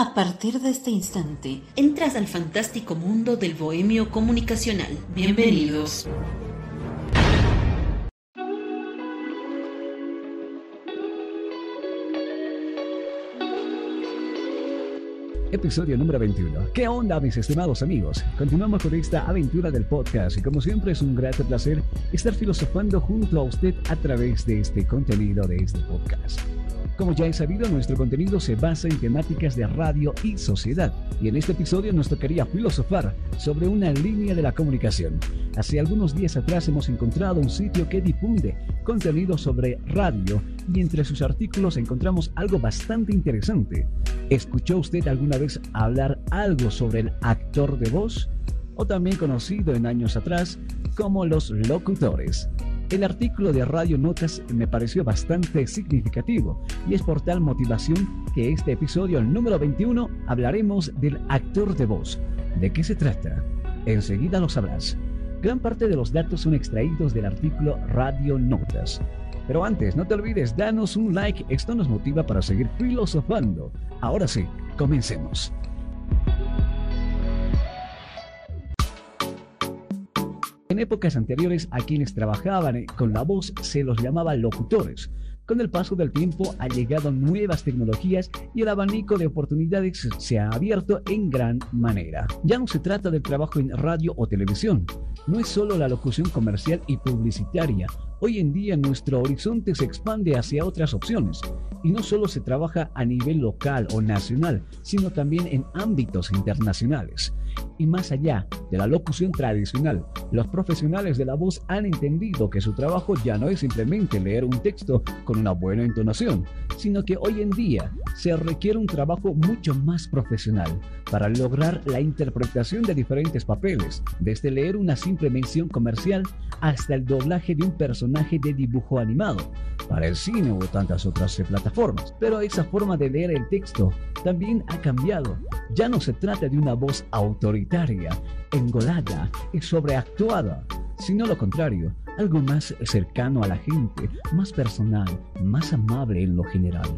A partir de este instante, entras al fantástico mundo del bohemio comunicacional. Bienvenidos. Episodio número 21. ¿Qué onda mis estimados amigos? Continuamos con esta aventura del podcast y como siempre es un grato placer estar filosofando junto a usted a través de este contenido de este podcast. Como ya he sabido, nuestro contenido se basa en temáticas de radio y sociedad, y en este episodio nos tocaría filosofar sobre una línea de la comunicación. Hace algunos días atrás hemos encontrado un sitio que difunde contenido sobre radio y entre sus artículos encontramos algo bastante interesante. ¿Escuchó usted alguna vez hablar algo sobre el actor de voz? O también conocido en años atrás como los locutores. El artículo de Radio Notas me pareció bastante significativo y es por tal motivación que este episodio número 21 hablaremos del actor de voz. ¿De qué se trata? Enseguida lo sabrás. Gran parte de los datos son extraídos del artículo Radio Notas. Pero antes, no te olvides, danos un like, esto nos motiva para seguir filosofando. Ahora sí, comencemos. Épocas anteriores a quienes trabajaban con la voz se los llamaba locutores. Con el paso del tiempo han llegado nuevas tecnologías y el abanico de oportunidades se ha abierto en gran manera. Ya no se trata del trabajo en radio o televisión, no es solo la locución comercial y publicitaria. Hoy en día nuestro horizonte se expande hacia otras opciones y no solo se trabaja a nivel local o nacional, sino también en ámbitos internacionales. Y más allá de la locución tradicional, los profesionales de la voz han entendido que su trabajo ya no es simplemente leer un texto con una buena entonación, sino que hoy en día se requiere un trabajo mucho más profesional para lograr la interpretación de diferentes papeles, desde leer una simple mención comercial hasta el doblaje de un personaje de dibujo animado, para el cine o tantas otras plataformas. Pero esa forma de leer el texto también ha cambiado. Ya no se trata de una voz autoritaria, engolada y sobreactuada, sino lo contrario, algo más cercano a la gente, más personal, más amable en lo general.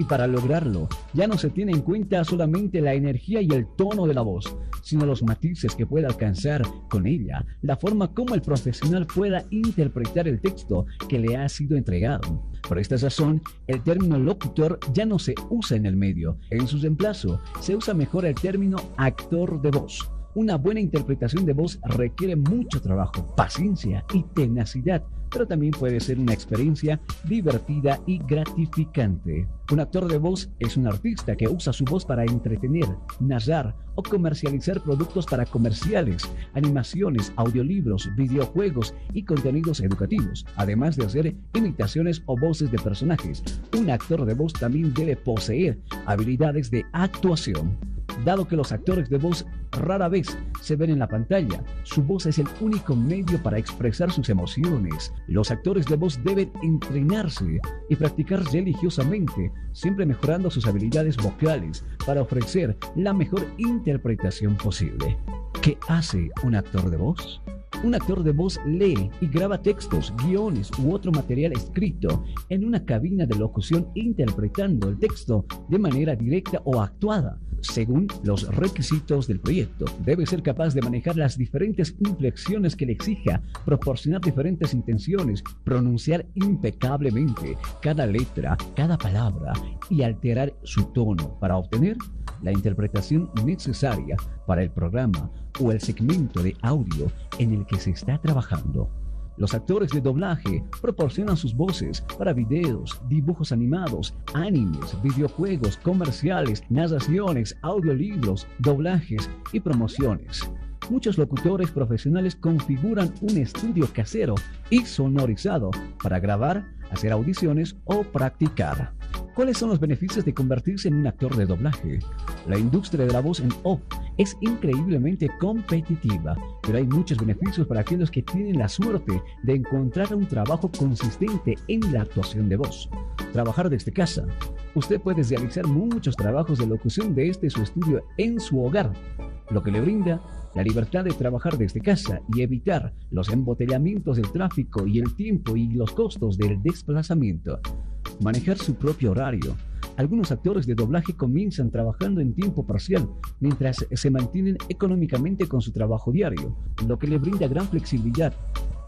Y para lograrlo, ya no se tiene en cuenta solamente la energía y el tono de la voz, sino los matices que pueda alcanzar con ella, la forma como el profesional pueda interpretar el texto que le ha sido entregado. Por esta razón, el término locutor ya no se usa en el medio. En su reemplazo, se usa mejor el término actor de voz. Una buena interpretación de voz requiere mucho trabajo, paciencia y tenacidad pero también puede ser una experiencia divertida y gratificante. Un actor de voz es un artista que usa su voz para entretener, narrar o comercializar productos para comerciales, animaciones, audiolibros, videojuegos y contenidos educativos, además de hacer imitaciones o voces de personajes. Un actor de voz también debe poseer habilidades de actuación. Dado que los actores de voz rara vez se ven en la pantalla, su voz es el único medio para expresar sus emociones. Los actores de voz deben entrenarse y practicar religiosamente, siempre mejorando sus habilidades vocales para ofrecer la mejor interpretación posible. ¿Qué hace un actor de voz? Un actor de voz lee y graba textos, guiones u otro material escrito en una cabina de locución interpretando el texto de manera directa o actuada según los requisitos del proyecto. Debe ser capaz de manejar las diferentes inflexiones que le exija, proporcionar diferentes intenciones, pronunciar impecablemente cada letra, cada palabra y alterar su tono para obtener la interpretación necesaria para el programa o el segmento de audio en el que se está trabajando. Los actores de doblaje proporcionan sus voces para videos, dibujos animados, animes, videojuegos, comerciales, narraciones, audiolibros, doblajes y promociones. Muchos locutores profesionales configuran un estudio casero y sonorizado para grabar, hacer audiciones o practicar. ¿Cuáles son los beneficios de convertirse en un actor de doblaje? La industria de la voz en off es increíblemente competitiva, pero hay muchos beneficios para aquellos que tienen la suerte de encontrar un trabajo consistente en la actuación de voz. Trabajar desde casa. Usted puede realizar muchos trabajos de locución de este su estudio en su hogar, lo que le brinda la libertad de trabajar desde casa y evitar los embotellamientos del tráfico y el tiempo y los costos del desplazamiento. Manejar su propio horario. Algunos actores de doblaje comienzan trabajando en tiempo parcial mientras se mantienen económicamente con su trabajo diario, lo que le brinda gran flexibilidad.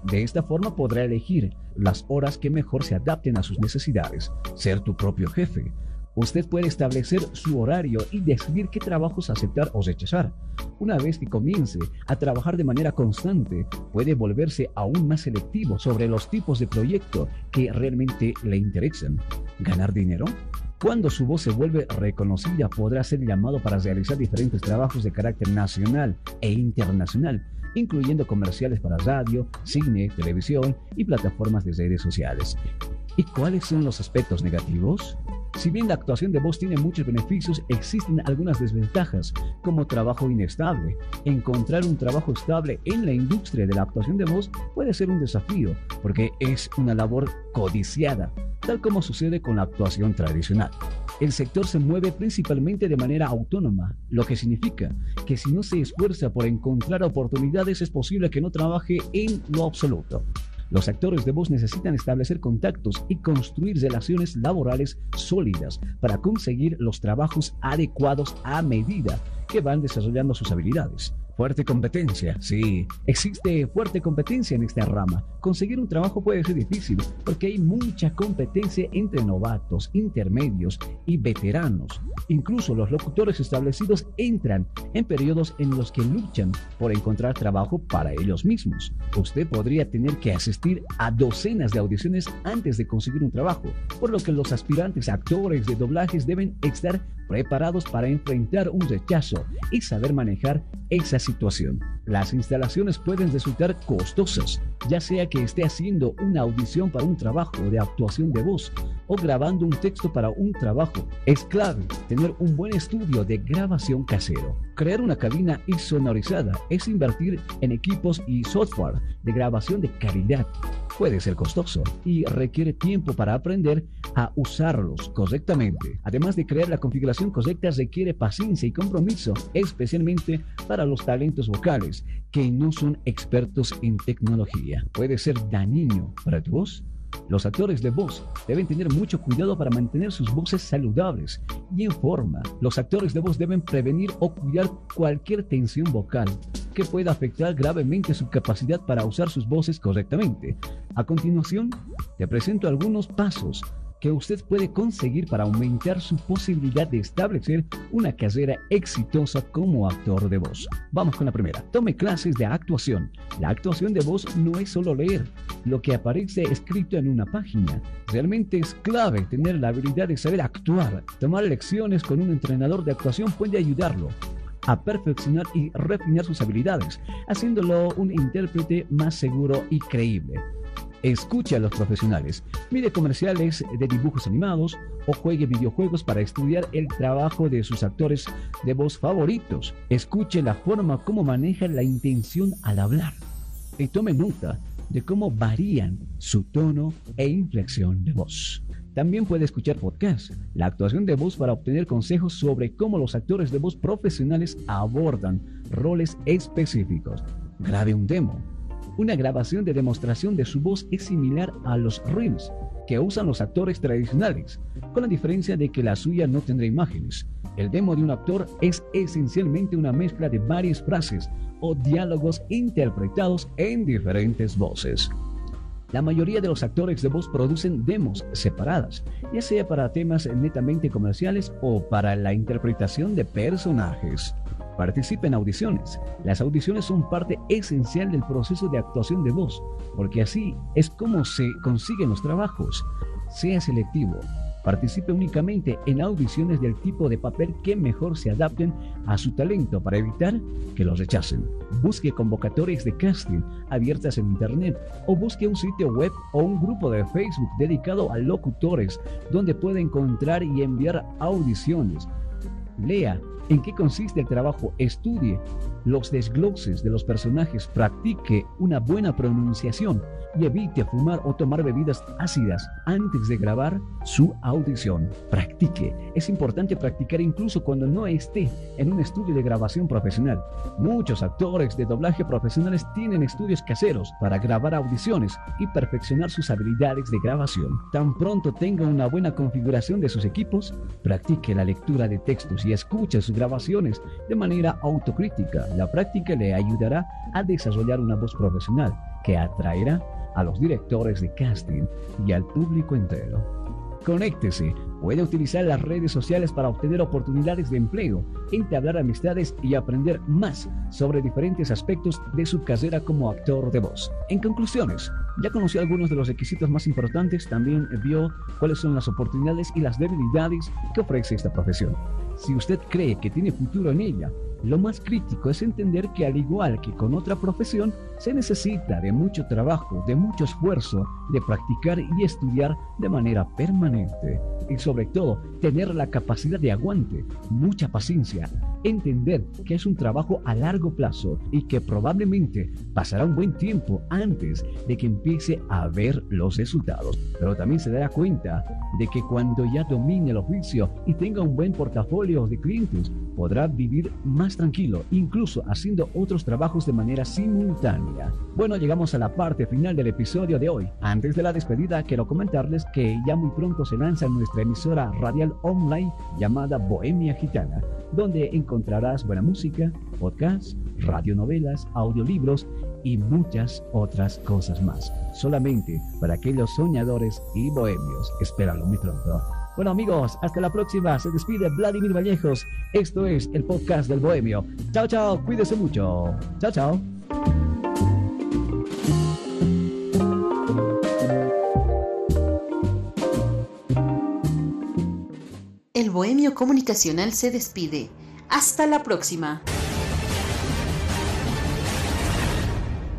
De esta forma podrá elegir las horas que mejor se adapten a sus necesidades, ser tu propio jefe. Usted puede establecer su horario y decidir qué trabajos aceptar o rechazar. Una vez que comience a trabajar de manera constante, puede volverse aún más selectivo sobre los tipos de proyecto que realmente le interesan. ¿Ganar dinero? Cuando su voz se vuelve reconocida, podrá ser llamado para realizar diferentes trabajos de carácter nacional e internacional, incluyendo comerciales para radio, cine, televisión y plataformas de redes sociales. ¿Y cuáles son los aspectos negativos? Si bien la actuación de voz tiene muchos beneficios, existen algunas desventajas, como trabajo inestable. Encontrar un trabajo estable en la industria de la actuación de voz puede ser un desafío, porque es una labor codiciada, tal como sucede con la actuación tradicional. El sector se mueve principalmente de manera autónoma, lo que significa que si no se esfuerza por encontrar oportunidades es posible que no trabaje en lo absoluto. Los actores de voz necesitan establecer contactos y construir relaciones laborales sólidas para conseguir los trabajos adecuados a medida que van desarrollando sus habilidades. Fuerte competencia, sí. Existe fuerte competencia en esta rama. Conseguir un trabajo puede ser difícil porque hay mucha competencia entre novatos, intermedios y veteranos. Incluso los locutores establecidos entran en periodos en los que luchan por encontrar trabajo para ellos mismos. Usted podría tener que asistir a docenas de audiciones antes de conseguir un trabajo, por lo que los aspirantes actores de doblajes deben estar preparados para enfrentar un rechazo y saber manejar esa Las instalaciones pueden resultar costosas, ya sea que esté haciendo una audición para un trabajo de actuación de voz o grabando un texto para un trabajo. Es clave tener un buen estudio de grabación casero. Crear una cabina sonorizada es invertir en equipos y software de grabación de calidad. Puede ser costoso y requiere tiempo para aprender a usarlos correctamente. Además de crear la configuración correcta, requiere paciencia y compromiso, especialmente para los talentos vocales que no son expertos en tecnología. Puede ser dañino para tu voz los actores de voz deben tener mucho cuidado para mantener sus voces saludables y en forma. Los actores de voz deben prevenir o cuidar cualquier tensión vocal que pueda afectar gravemente su capacidad para usar sus voces correctamente. A continuación, te presento algunos pasos que usted puede conseguir para aumentar su posibilidad de establecer una carrera exitosa como actor de voz. Vamos con la primera. Tome clases de actuación. La actuación de voz no es solo leer lo que aparece escrito en una página. Realmente es clave tener la habilidad de saber actuar. Tomar lecciones con un entrenador de actuación puede ayudarlo a perfeccionar y refinar sus habilidades, haciéndolo un intérprete más seguro y creíble. Escuche a los profesionales, mire comerciales de dibujos animados o juegue videojuegos para estudiar el trabajo de sus actores de voz favoritos. Escuche la forma como manejan la intención al hablar y tome nota de cómo varían su tono e inflexión de voz. También puede escuchar podcasts, la actuación de voz para obtener consejos sobre cómo los actores de voz profesionales abordan roles específicos. Grabe un demo una grabación de demostración de su voz es similar a los reels que usan los actores tradicionales, con la diferencia de que la suya no tendrá imágenes. El demo de un actor es esencialmente una mezcla de varias frases o diálogos interpretados en diferentes voces. La mayoría de los actores de voz producen demos separadas, ya sea para temas netamente comerciales o para la interpretación de personajes. Participe en audiciones. Las audiciones son parte esencial del proceso de actuación de voz, porque así es como se consiguen los trabajos. Sea selectivo. Participe únicamente en audiciones del tipo de papel que mejor se adapten a su talento para evitar que los rechacen. Busque convocatorias de casting abiertas en Internet o busque un sitio web o un grupo de Facebook dedicado a locutores donde pueda encontrar y enviar audiciones. Lea en qué consiste el trabajo, estudie los desgloses de los personajes, practique una buena pronunciación y evite fumar o tomar bebidas ácidas antes de grabar su audición. Practique. Es importante practicar incluso cuando no esté en un estudio de grabación profesional. Muchos actores de doblaje profesionales tienen estudios caseros para grabar audiciones y perfeccionar sus habilidades de grabación. Tan pronto tenga una buena configuración de sus equipos, practique la lectura de textos y escuche sus grabaciones de manera autocrítica. La práctica le ayudará a desarrollar una voz profesional que atraerá a los directores de casting y al público entero. Conéctese. Puede utilizar las redes sociales para obtener oportunidades de empleo, entablar amistades y aprender más sobre diferentes aspectos de su carrera como actor de voz. En conclusiones, ya conoció algunos de los requisitos más importantes, también vio cuáles son las oportunidades y las debilidades que ofrece esta profesión. Si usted cree que tiene futuro en ella, lo más crítico es entender que al igual que con otra profesión, se necesita de mucho trabajo, de mucho esfuerzo, de practicar y estudiar de manera permanente. Y sobre todo, tener la capacidad de aguante, mucha paciencia, entender que es un trabajo a largo plazo y que probablemente pasará un buen tiempo antes de que empiece a ver los resultados. Pero también se dará cuenta de que cuando ya domine el oficio y tenga un buen portafolio de clientes, podrá vivir más tranquilo, incluso haciendo otros trabajos de manera simultánea. Bueno, llegamos a la parte final del episodio de hoy. Antes de la despedida, quiero comentarles que ya muy pronto se lanza nuestra emisora radial online llamada Bohemia Gitana, donde encontrarás buena música, podcasts, radionovelas, audiolibros y muchas otras cosas más. Solamente para aquellos soñadores y bohemios. Espéralo muy pronto. Bueno amigos, hasta la próxima. Se despide Vladimir Vallejos. Esto es el podcast del Bohemio. Chao, chao. Cuídese mucho. Chao, chao. El Bohemio Comunicacional se despide. Hasta la próxima.